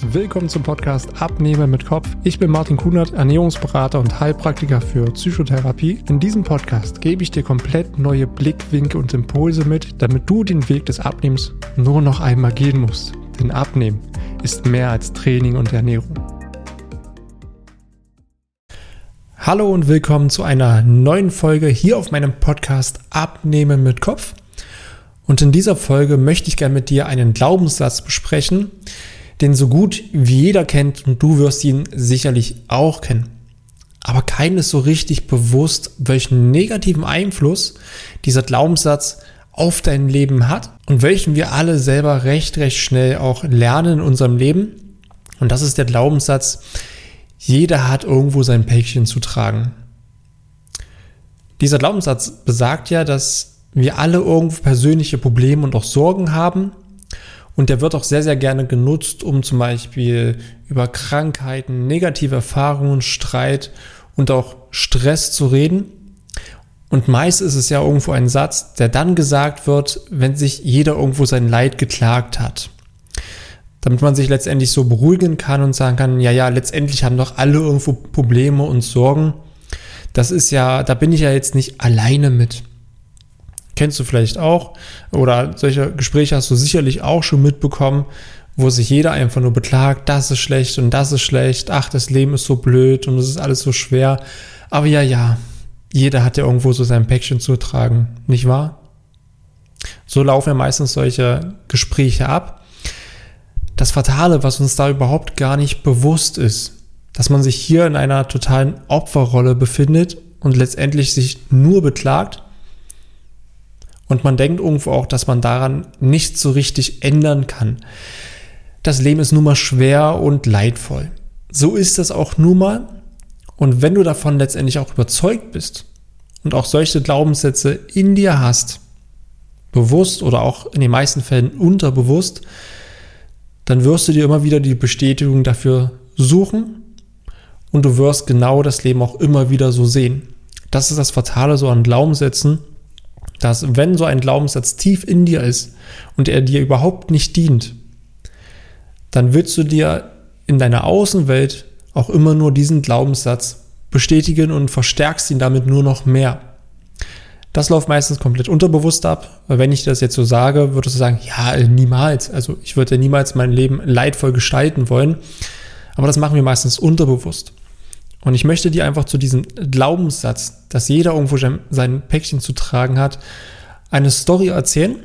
Willkommen zum Podcast Abnehmen mit Kopf. Ich bin Martin Kunert, Ernährungsberater und Heilpraktiker für Psychotherapie. In diesem Podcast gebe ich dir komplett neue Blickwinkel und Impulse mit, damit du den Weg des Abnehmens nur noch einmal gehen musst. Denn Abnehmen ist mehr als Training und Ernährung. Hallo und willkommen zu einer neuen Folge hier auf meinem Podcast Abnehmen mit Kopf. Und in dieser Folge möchte ich gerne mit dir einen Glaubenssatz besprechen, den so gut wie jeder kennt und du wirst ihn sicherlich auch kennen. Aber keinem ist so richtig bewusst, welchen negativen Einfluss dieser Glaubenssatz auf dein Leben hat und welchen wir alle selber recht, recht schnell auch lernen in unserem Leben. Und das ist der Glaubenssatz, jeder hat irgendwo sein Päckchen zu tragen. Dieser Glaubenssatz besagt ja, dass wir alle irgendwo persönliche Probleme und auch Sorgen haben und der wird auch sehr, sehr gerne genutzt, um zum Beispiel über Krankheiten, negative Erfahrungen, Streit und auch Stress zu reden. Und meist ist es ja irgendwo ein Satz, der dann gesagt wird, wenn sich jeder irgendwo sein Leid geklagt hat. Damit man sich letztendlich so beruhigen kann und sagen kann, ja, ja, letztendlich haben doch alle irgendwo Probleme und Sorgen. Das ist ja, da bin ich ja jetzt nicht alleine mit. Kennst du vielleicht auch. Oder solche Gespräche hast du sicherlich auch schon mitbekommen, wo sich jeder einfach nur beklagt, das ist schlecht und das ist schlecht, ach, das Leben ist so blöd und es ist alles so schwer. Aber ja, ja, jeder hat ja irgendwo so sein Päckchen zu tragen, nicht wahr? So laufen ja meistens solche Gespräche ab. Das Fatale, was uns da überhaupt gar nicht bewusst ist, dass man sich hier in einer totalen Opferrolle befindet und letztendlich sich nur beklagt und man denkt irgendwo auch, dass man daran nicht so richtig ändern kann. Das Leben ist nun mal schwer und leidvoll. So ist das auch nun mal. Und wenn du davon letztendlich auch überzeugt bist und auch solche Glaubenssätze in dir hast, bewusst oder auch in den meisten Fällen unterbewusst, dann wirst du dir immer wieder die Bestätigung dafür suchen und du wirst genau das Leben auch immer wieder so sehen. Das ist das Fatale so an Glaubenssätzen, dass wenn so ein Glaubenssatz tief in dir ist und er dir überhaupt nicht dient, dann willst du dir in deiner Außenwelt auch immer nur diesen Glaubenssatz bestätigen und verstärkst ihn damit nur noch mehr. Das läuft meistens komplett unterbewusst ab, weil wenn ich das jetzt so sage, würdest du sagen, ja, niemals. Also ich würde niemals mein Leben leidvoll gestalten wollen. Aber das machen wir meistens unterbewusst. Und ich möchte dir einfach zu diesem Glaubenssatz, dass jeder irgendwo sein Päckchen zu tragen hat, eine Story erzählen.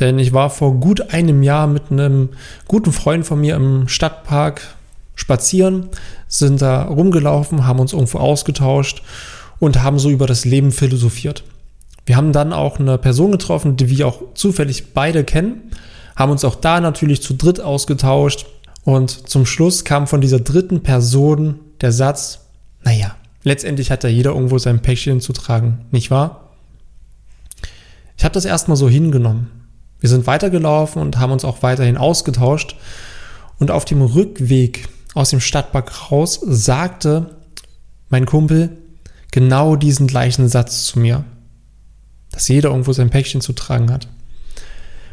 Denn ich war vor gut einem Jahr mit einem guten Freund von mir im Stadtpark spazieren, sind da rumgelaufen, haben uns irgendwo ausgetauscht und haben so über das Leben philosophiert. Wir haben dann auch eine Person getroffen, die wir auch zufällig beide kennen, haben uns auch da natürlich zu dritt ausgetauscht und zum Schluss kam von dieser dritten Person der Satz, naja, letztendlich hat ja jeder irgendwo sein Päckchen zu tragen, nicht wahr? Ich habe das erstmal so hingenommen. Wir sind weitergelaufen und haben uns auch weiterhin ausgetauscht. Und auf dem Rückweg aus dem Stadtpark raus sagte mein Kumpel genau diesen gleichen Satz zu mir. Dass jeder irgendwo sein Päckchen zu tragen hat.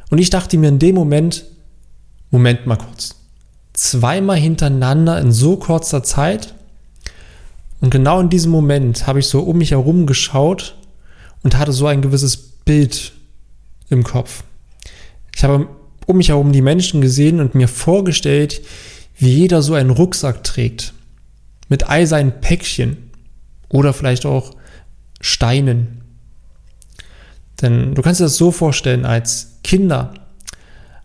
Und ich dachte mir in dem Moment, Moment mal kurz. Zweimal hintereinander in so kurzer Zeit und genau in diesem Moment habe ich so um mich herum geschaut und hatte so ein gewisses Bild im Kopf. Ich habe um mich herum die Menschen gesehen und mir vorgestellt, wie jeder so einen Rucksack trägt. Mit all seinen Päckchen oder vielleicht auch Steinen. Denn du kannst dir das so vorstellen, als Kinder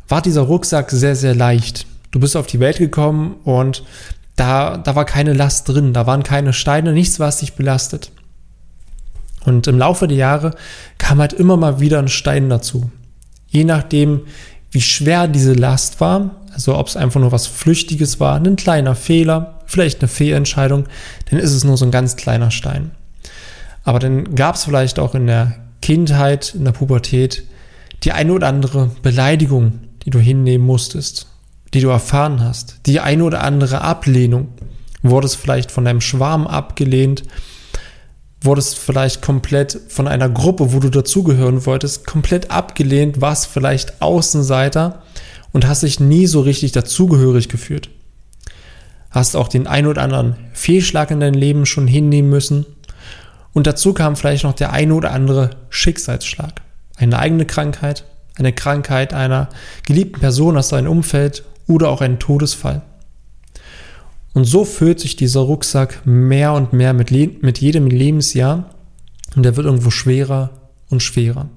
war dieser Rucksack sehr, sehr leicht. Du bist auf die Welt gekommen und da, da war keine Last drin, da waren keine Steine, nichts, was dich belastet. Und im Laufe der Jahre kam halt immer mal wieder ein Stein dazu. Je nachdem, wie schwer diese Last war, also ob es einfach nur was Flüchtiges war, ein kleiner Fehler, vielleicht eine Fehlentscheidung, dann ist es nur so ein ganz kleiner Stein. Aber dann gab es vielleicht auch in der Kindheit, in der Pubertät, die eine oder andere Beleidigung, die du hinnehmen musstest die du erfahren hast, die eine oder andere Ablehnung, wurdest vielleicht von deinem Schwarm abgelehnt, wurdest vielleicht komplett von einer Gruppe, wo du dazugehören wolltest, komplett abgelehnt, warst vielleicht Außenseiter und hast dich nie so richtig dazugehörig gefühlt. Hast auch den ein oder anderen Fehlschlag in deinem Leben schon hinnehmen müssen. Und dazu kam vielleicht noch der ein oder andere Schicksalsschlag. Eine eigene Krankheit, eine Krankheit einer geliebten Person aus deinem Umfeld oder auch ein Todesfall. Und so füllt sich dieser Rucksack mehr und mehr mit, mit jedem Lebensjahr und er wird irgendwo schwerer und schwerer.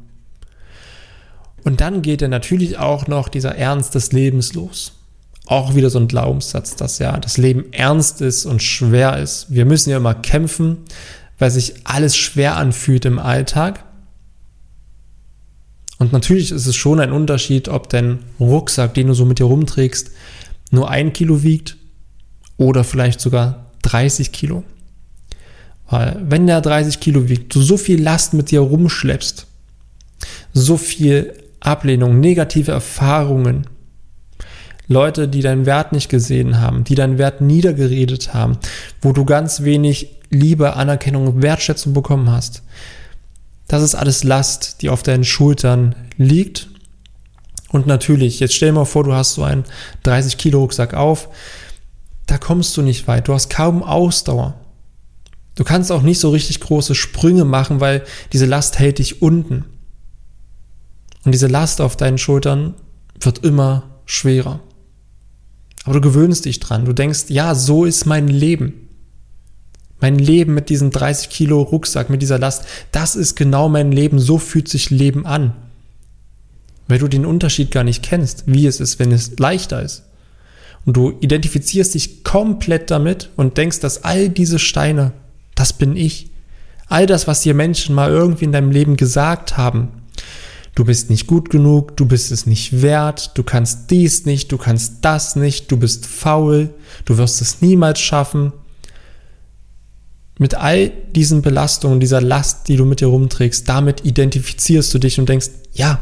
Und dann geht er natürlich auch noch dieser Ernst des Lebens los. Auch wieder so ein Glaubenssatz, dass ja das Leben ernst ist und schwer ist. Wir müssen ja immer kämpfen, weil sich alles schwer anfühlt im Alltag. Und natürlich ist es schon ein Unterschied, ob dein Rucksack, den du so mit dir rumträgst, nur ein Kilo wiegt oder vielleicht sogar 30 Kilo. Weil wenn der 30 Kilo wiegt, du so viel Last mit dir rumschleppst, so viel Ablehnung, negative Erfahrungen, Leute, die deinen Wert nicht gesehen haben, die deinen Wert niedergeredet haben, wo du ganz wenig Liebe, Anerkennung, Wertschätzung bekommen hast. Das ist alles Last, die auf deinen Schultern liegt. Und natürlich, jetzt stell dir mal vor, du hast so einen 30 Kilo Rucksack auf. Da kommst du nicht weit. Du hast kaum Ausdauer. Du kannst auch nicht so richtig große Sprünge machen, weil diese Last hält dich unten. Und diese Last auf deinen Schultern wird immer schwerer. Aber du gewöhnst dich dran. Du denkst, ja, so ist mein Leben. Mein Leben mit diesem 30 Kilo Rucksack, mit dieser Last, das ist genau mein Leben. So fühlt sich Leben an. Weil du den Unterschied gar nicht kennst, wie es ist, wenn es leichter ist. Und du identifizierst dich komplett damit und denkst, dass all diese Steine, das bin ich. All das, was dir Menschen mal irgendwie in deinem Leben gesagt haben, du bist nicht gut genug, du bist es nicht wert, du kannst dies nicht, du kannst das nicht, du bist faul, du wirst es niemals schaffen. Mit all diesen Belastungen, dieser Last, die du mit dir rumträgst, damit identifizierst du dich und denkst, ja,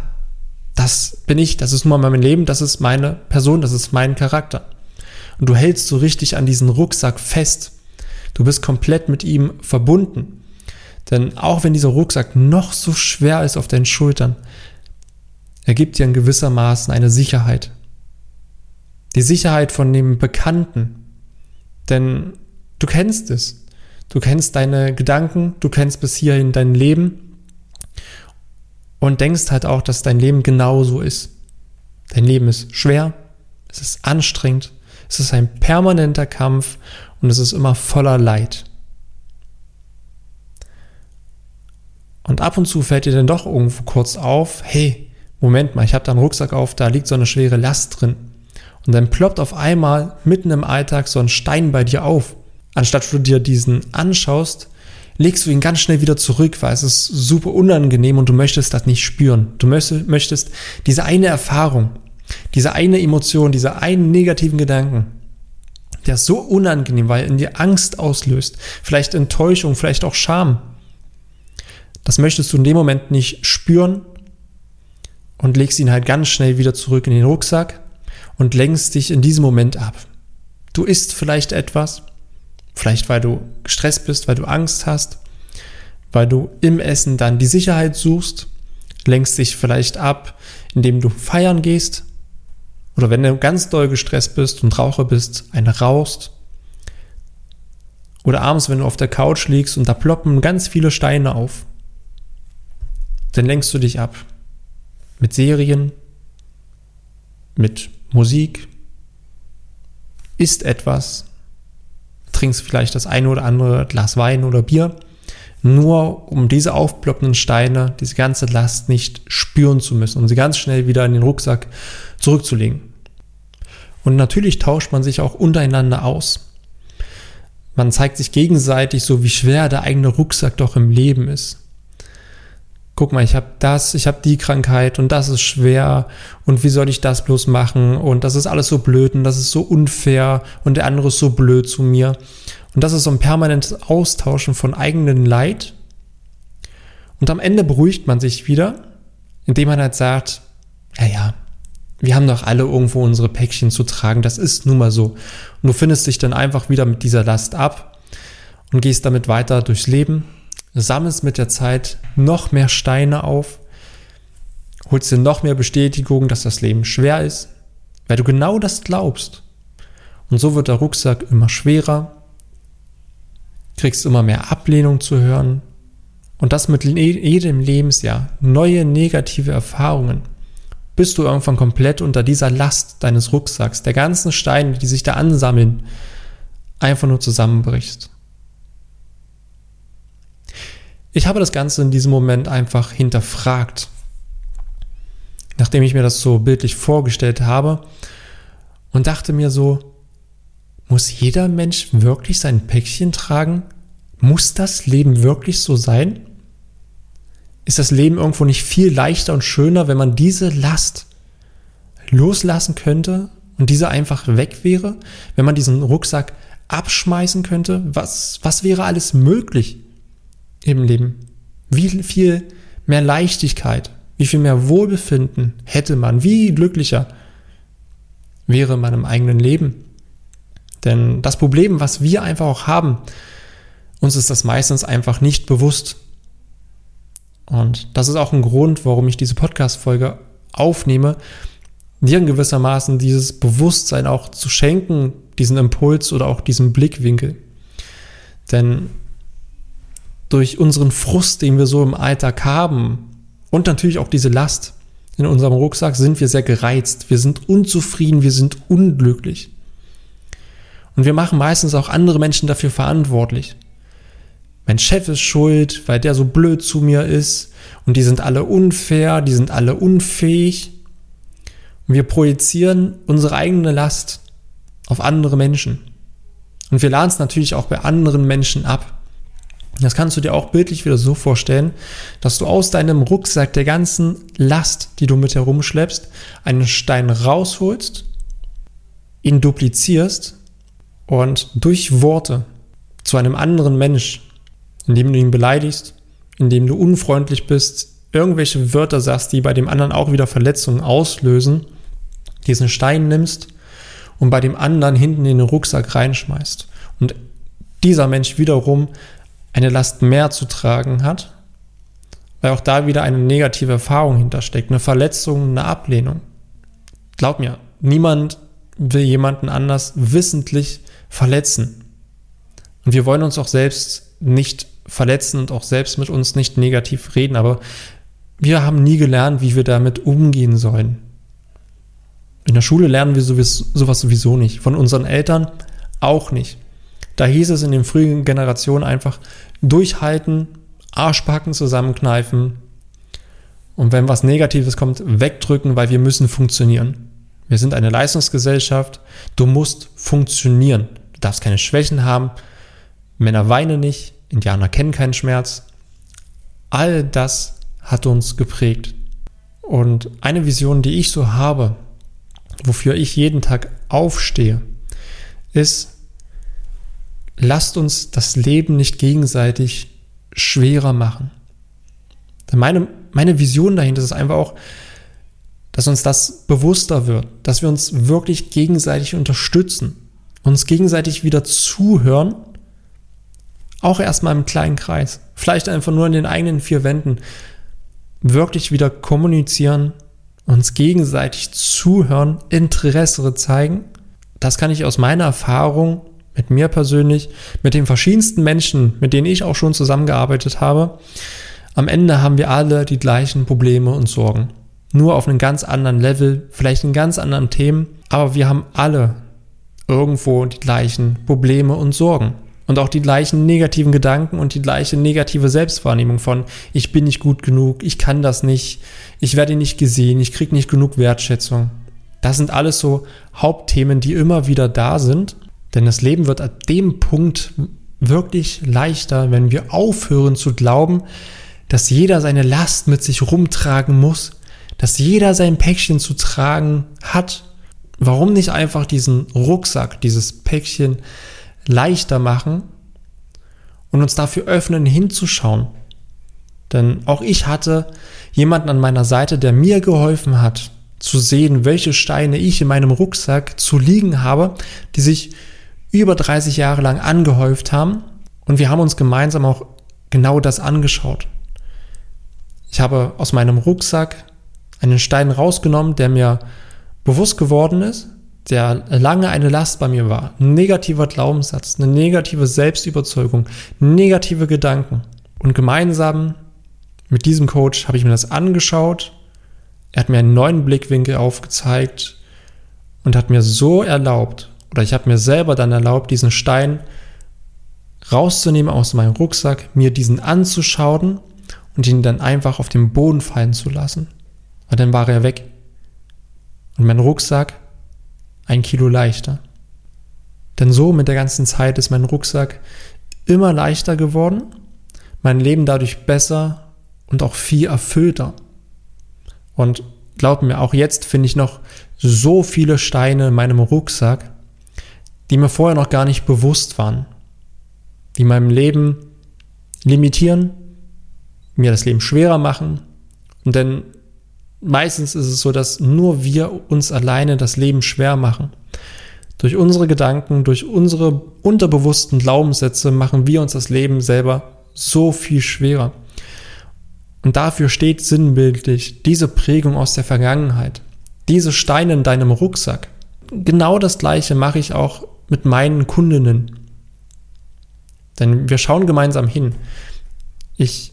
das bin ich, das ist nur mein Leben, das ist meine Person, das ist mein Charakter. Und du hältst so richtig an diesen Rucksack fest. Du bist komplett mit ihm verbunden. Denn auch wenn dieser Rucksack noch so schwer ist auf deinen Schultern, er gibt dir in gewissermaßen eine Sicherheit. Die Sicherheit von dem Bekannten. Denn du kennst es. Du kennst deine Gedanken, du kennst bis hierhin dein Leben und denkst halt auch, dass dein Leben genauso ist. Dein Leben ist schwer, es ist anstrengend, es ist ein permanenter Kampf und es ist immer voller Leid. Und ab und zu fällt dir dann doch irgendwo kurz auf, hey, Moment mal, ich habe da einen Rucksack auf, da liegt so eine schwere Last drin. Und dann ploppt auf einmal mitten im Alltag so ein Stein bei dir auf. Anstatt du dir diesen anschaust, legst du ihn ganz schnell wieder zurück, weil es ist super unangenehm und du möchtest das nicht spüren. Du möchtest diese eine Erfahrung, diese eine Emotion, diese einen negativen Gedanken, der ist so unangenehm, weil er in dir Angst auslöst, vielleicht Enttäuschung, vielleicht auch Scham. Das möchtest du in dem Moment nicht spüren und legst ihn halt ganz schnell wieder zurück in den Rucksack und lenkst dich in diesem Moment ab. Du isst vielleicht etwas, vielleicht weil du gestresst bist, weil du Angst hast, weil du im Essen dann die Sicherheit suchst, lenkst dich vielleicht ab, indem du feiern gehst. Oder wenn du ganz doll gestresst bist und Raucher bist, eine rauchst. Oder abends, wenn du auf der Couch liegst und da ploppen ganz viele Steine auf, dann lenkst du dich ab mit Serien, mit Musik, isst etwas, trinkst vielleicht das eine oder andere Glas Wein oder Bier, nur um diese aufploppenden Steine, diese ganze Last nicht spüren zu müssen und sie ganz schnell wieder in den Rucksack zurückzulegen. Und natürlich tauscht man sich auch untereinander aus. Man zeigt sich gegenseitig so, wie schwer der eigene Rucksack doch im Leben ist guck mal, ich habe das, ich habe die Krankheit und das ist schwer und wie soll ich das bloß machen und das ist alles so blöd und das ist so unfair und der andere ist so blöd zu mir. Und das ist so ein permanentes Austauschen von eigenen Leid. Und am Ende beruhigt man sich wieder, indem man halt sagt, ja, ja, wir haben doch alle irgendwo unsere Päckchen zu tragen, das ist nun mal so. Und du findest dich dann einfach wieder mit dieser Last ab und gehst damit weiter durchs Leben sammelst mit der Zeit noch mehr Steine auf, holst dir noch mehr Bestätigung, dass das Leben schwer ist, weil du genau das glaubst. Und so wird der Rucksack immer schwerer, kriegst immer mehr Ablehnung zu hören und das mit jedem Lebensjahr, neue negative Erfahrungen, bis du irgendwann komplett unter dieser Last deines Rucksacks, der ganzen Steine, die sich da ansammeln, einfach nur zusammenbrichst. Ich habe das Ganze in diesem Moment einfach hinterfragt, nachdem ich mir das so bildlich vorgestellt habe und dachte mir so, muss jeder Mensch wirklich sein Päckchen tragen? Muss das Leben wirklich so sein? Ist das Leben irgendwo nicht viel leichter und schöner, wenn man diese Last loslassen könnte und diese einfach weg wäre? Wenn man diesen Rucksack abschmeißen könnte? Was, was wäre alles möglich im Leben? Wie viel mehr Leichtigkeit, wie viel mehr Wohlbefinden hätte man? Wie glücklicher wäre man im eigenen Leben? Denn das Problem, was wir einfach auch haben, uns ist das meistens einfach nicht bewusst. Und das ist auch ein Grund, warum ich diese Podcast-Folge aufnehme, dir in gewissermaßen dieses Bewusstsein auch zu schenken, diesen Impuls oder auch diesen Blickwinkel. Denn durch unseren Frust, den wir so im Alltag haben und natürlich auch diese Last in unserem Rucksack, sind wir sehr gereizt, wir sind unzufrieden, wir sind unglücklich. Und wir machen meistens auch andere Menschen dafür verantwortlich. Mein Chef ist schuld, weil der so blöd zu mir ist und die sind alle unfair, die sind alle unfähig. Und wir projizieren unsere eigene Last auf andere Menschen. Und wir laden es natürlich auch bei anderen Menschen ab. Das kannst du dir auch bildlich wieder so vorstellen, dass du aus deinem Rucksack der ganzen Last, die du mit herumschleppst, einen Stein rausholst, ihn duplizierst und durch Worte zu einem anderen Mensch, indem du ihn beleidigst, indem du unfreundlich bist, irgendwelche Wörter sagst, die bei dem anderen auch wieder Verletzungen auslösen, diesen Stein nimmst und bei dem anderen hinten in den Rucksack reinschmeißt. Und dieser Mensch wiederum eine Last mehr zu tragen hat, weil auch da wieder eine negative Erfahrung hintersteckt, eine Verletzung, eine Ablehnung. Glaub mir, niemand will jemanden anders wissentlich verletzen. Und wir wollen uns auch selbst nicht verletzen und auch selbst mit uns nicht negativ reden, aber wir haben nie gelernt, wie wir damit umgehen sollen. In der Schule lernen wir sowas sowieso nicht. Von unseren Eltern auch nicht. Da hieß es in den frühen Generationen einfach durchhalten, Arschbacken zusammenkneifen und wenn was Negatives kommt, wegdrücken, weil wir müssen funktionieren. Wir sind eine Leistungsgesellschaft. Du musst funktionieren darfst keine Schwächen haben, Männer weinen nicht, Indianer kennen keinen Schmerz. All das hat uns geprägt. Und eine Vision, die ich so habe, wofür ich jeden Tag aufstehe, ist, lasst uns das Leben nicht gegenseitig schwerer machen. Meine, meine Vision dahinter ist einfach auch, dass uns das bewusster wird, dass wir uns wirklich gegenseitig unterstützen, uns gegenseitig wieder zuhören, auch erstmal im kleinen Kreis, vielleicht einfach nur in den eigenen vier Wänden, wirklich wieder kommunizieren, uns gegenseitig zuhören, Interesse zeigen. Das kann ich aus meiner Erfahrung mit mir persönlich, mit den verschiedensten Menschen, mit denen ich auch schon zusammengearbeitet habe. Am Ende haben wir alle die gleichen Probleme und Sorgen. Nur auf einem ganz anderen Level, vielleicht in ganz anderen Themen, aber wir haben alle irgendwo die gleichen Probleme und Sorgen. Und auch die gleichen negativen Gedanken und die gleiche negative Selbstwahrnehmung von, ich bin nicht gut genug, ich kann das nicht, ich werde nicht gesehen, ich kriege nicht genug Wertschätzung. Das sind alles so Hauptthemen, die immer wieder da sind. Denn das Leben wird an dem Punkt wirklich leichter, wenn wir aufhören zu glauben, dass jeder seine Last mit sich rumtragen muss, dass jeder sein Päckchen zu tragen hat Warum nicht einfach diesen Rucksack, dieses Päckchen leichter machen und uns dafür öffnen, hinzuschauen? Denn auch ich hatte jemanden an meiner Seite, der mir geholfen hat, zu sehen, welche Steine ich in meinem Rucksack zu liegen habe, die sich über 30 Jahre lang angehäuft haben. Und wir haben uns gemeinsam auch genau das angeschaut. Ich habe aus meinem Rucksack einen Stein rausgenommen, der mir bewusst geworden ist, der lange eine Last bei mir war, ein negativer Glaubenssatz, eine negative Selbstüberzeugung, negative Gedanken. Und gemeinsam mit diesem Coach habe ich mir das angeschaut. Er hat mir einen neuen Blickwinkel aufgezeigt und hat mir so erlaubt, oder ich habe mir selber dann erlaubt, diesen Stein rauszunehmen aus meinem Rucksack, mir diesen anzuschauen und ihn dann einfach auf den Boden fallen zu lassen. Und dann war er weg. Und mein Rucksack ein Kilo leichter. Denn so mit der ganzen Zeit ist mein Rucksack immer leichter geworden, mein Leben dadurch besser und auch viel erfüllter. Und glaub mir, auch jetzt finde ich noch so viele Steine in meinem Rucksack, die mir vorher noch gar nicht bewusst waren, die meinem Leben limitieren, mir das Leben schwerer machen. Und denn meistens ist es so, dass nur wir uns alleine das Leben schwer machen. Durch unsere Gedanken, durch unsere unterbewussten Glaubenssätze machen wir uns das Leben selber so viel schwerer. Und dafür steht sinnbildlich diese Prägung aus der Vergangenheit, diese Steine in deinem Rucksack. Genau das gleiche mache ich auch mit meinen Kundinnen. Denn wir schauen gemeinsam hin. Ich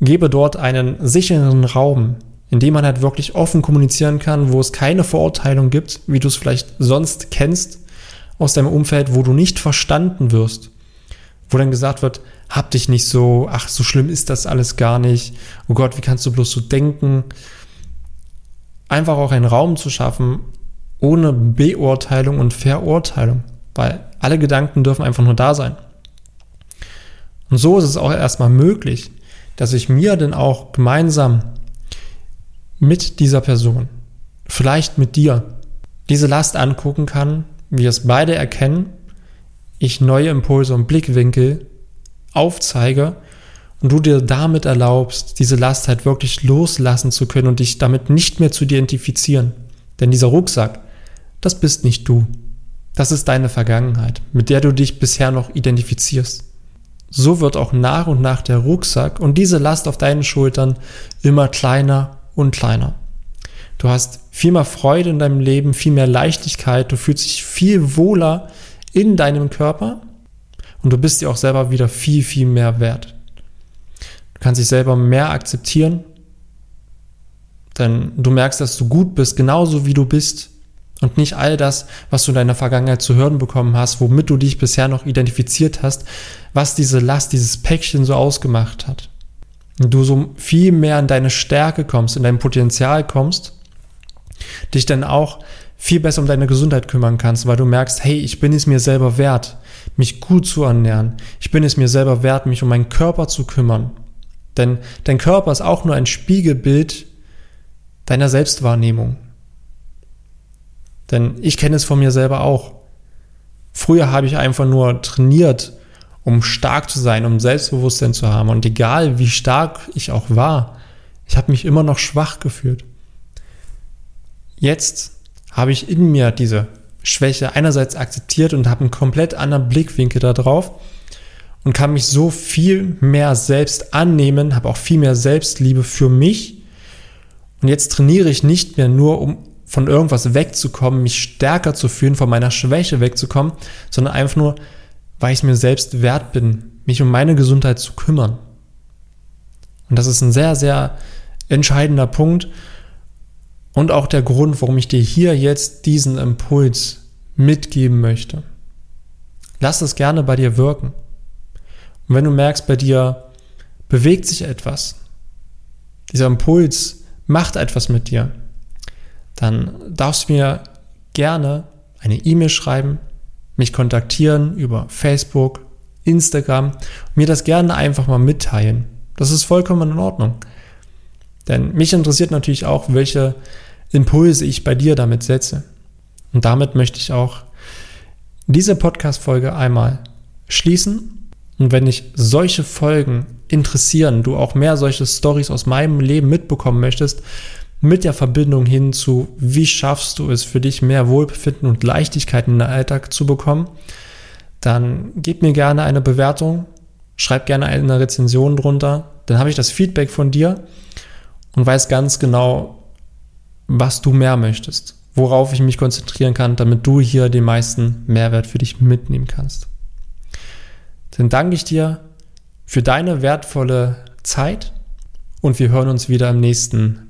gebe dort einen sicheren Raum, in dem man halt wirklich offen kommunizieren kann, wo es keine Verurteilung gibt, wie du es vielleicht sonst kennst aus deinem Umfeld, wo du nicht verstanden wirst, wo dann gesagt wird, hab dich nicht so, ach, so schlimm ist das alles gar nicht, oh Gott, wie kannst du bloß so denken? Einfach auch einen Raum zu schaffen, ohne Beurteilung und Verurteilung, weil alle Gedanken dürfen einfach nur da sein. Und so ist es auch erstmal möglich, dass ich mir denn auch gemeinsam mit dieser Person, vielleicht mit dir, diese Last angucken kann, wir es beide erkennen, ich neue Impulse und Blickwinkel aufzeige und du dir damit erlaubst, diese Last halt wirklich loslassen zu können und dich damit nicht mehr zu identifizieren. Denn dieser Rucksack, das bist nicht du. Das ist deine Vergangenheit, mit der du dich bisher noch identifizierst. So wird auch nach und nach der Rucksack und diese Last auf deinen Schultern immer kleiner und kleiner. Du hast viel mehr Freude in deinem Leben, viel mehr Leichtigkeit, du fühlst dich viel wohler in deinem Körper und du bist dir auch selber wieder viel, viel mehr wert. Du kannst dich selber mehr akzeptieren, denn du merkst, dass du gut bist, genauso wie du bist und nicht all das, was du in deiner Vergangenheit zu hören bekommen hast, womit du dich bisher noch identifiziert hast, was diese Last, dieses Päckchen so ausgemacht hat und du so viel mehr in deine Stärke kommst, in dein Potenzial kommst, dich dann auch viel besser um deine Gesundheit kümmern kannst, weil du merkst, hey, ich bin es mir selber wert, mich gut zu ernähren. Ich bin es mir selber wert, mich um meinen Körper zu kümmern. Denn dein Körper ist auch nur ein Spiegelbild deiner Selbstwahrnehmung. Denn ich kenne es von mir selber auch. Früher habe ich einfach nur trainiert, um stark zu sein, um Selbstbewusstsein zu haben. Und egal wie stark ich auch war, ich habe mich immer noch schwach gefühlt. Jetzt habe ich in mir diese Schwäche einerseits akzeptiert und habe einen komplett anderen Blickwinkel darauf und kann mich so viel mehr selbst annehmen, habe auch viel mehr Selbstliebe für mich. Und jetzt trainiere ich nicht mehr nur, um von irgendwas wegzukommen, mich stärker zu fühlen, von meiner Schwäche wegzukommen, sondern einfach nur, weil ich mir selbst wert bin, mich um meine Gesundheit zu kümmern. Und das ist ein sehr, sehr entscheidender Punkt und auch der Grund, warum ich dir hier jetzt diesen Impuls mitgeben möchte. Lass es gerne bei dir wirken. Und wenn du merkst, bei dir bewegt sich etwas, dieser Impuls macht etwas mit dir, dann darfst du mir gerne eine E-Mail schreiben, mich kontaktieren über Facebook, Instagram mir das gerne einfach mal mitteilen. Das ist vollkommen in Ordnung. Denn mich interessiert natürlich auch, welche Impulse ich bei dir damit setze. Und damit möchte ich auch diese Podcast-Folge einmal schließen. Und wenn dich solche Folgen interessieren, du auch mehr solche Stories aus meinem Leben mitbekommen möchtest, mit der Verbindung hin zu, wie schaffst du es für dich mehr Wohlbefinden und Leichtigkeit in den Alltag zu bekommen, dann gib mir gerne eine Bewertung, schreib gerne eine Rezension drunter, dann habe ich das Feedback von dir und weiß ganz genau, was du mehr möchtest, worauf ich mich konzentrieren kann, damit du hier den meisten Mehrwert für dich mitnehmen kannst. Dann danke ich dir für deine wertvolle Zeit und wir hören uns wieder im nächsten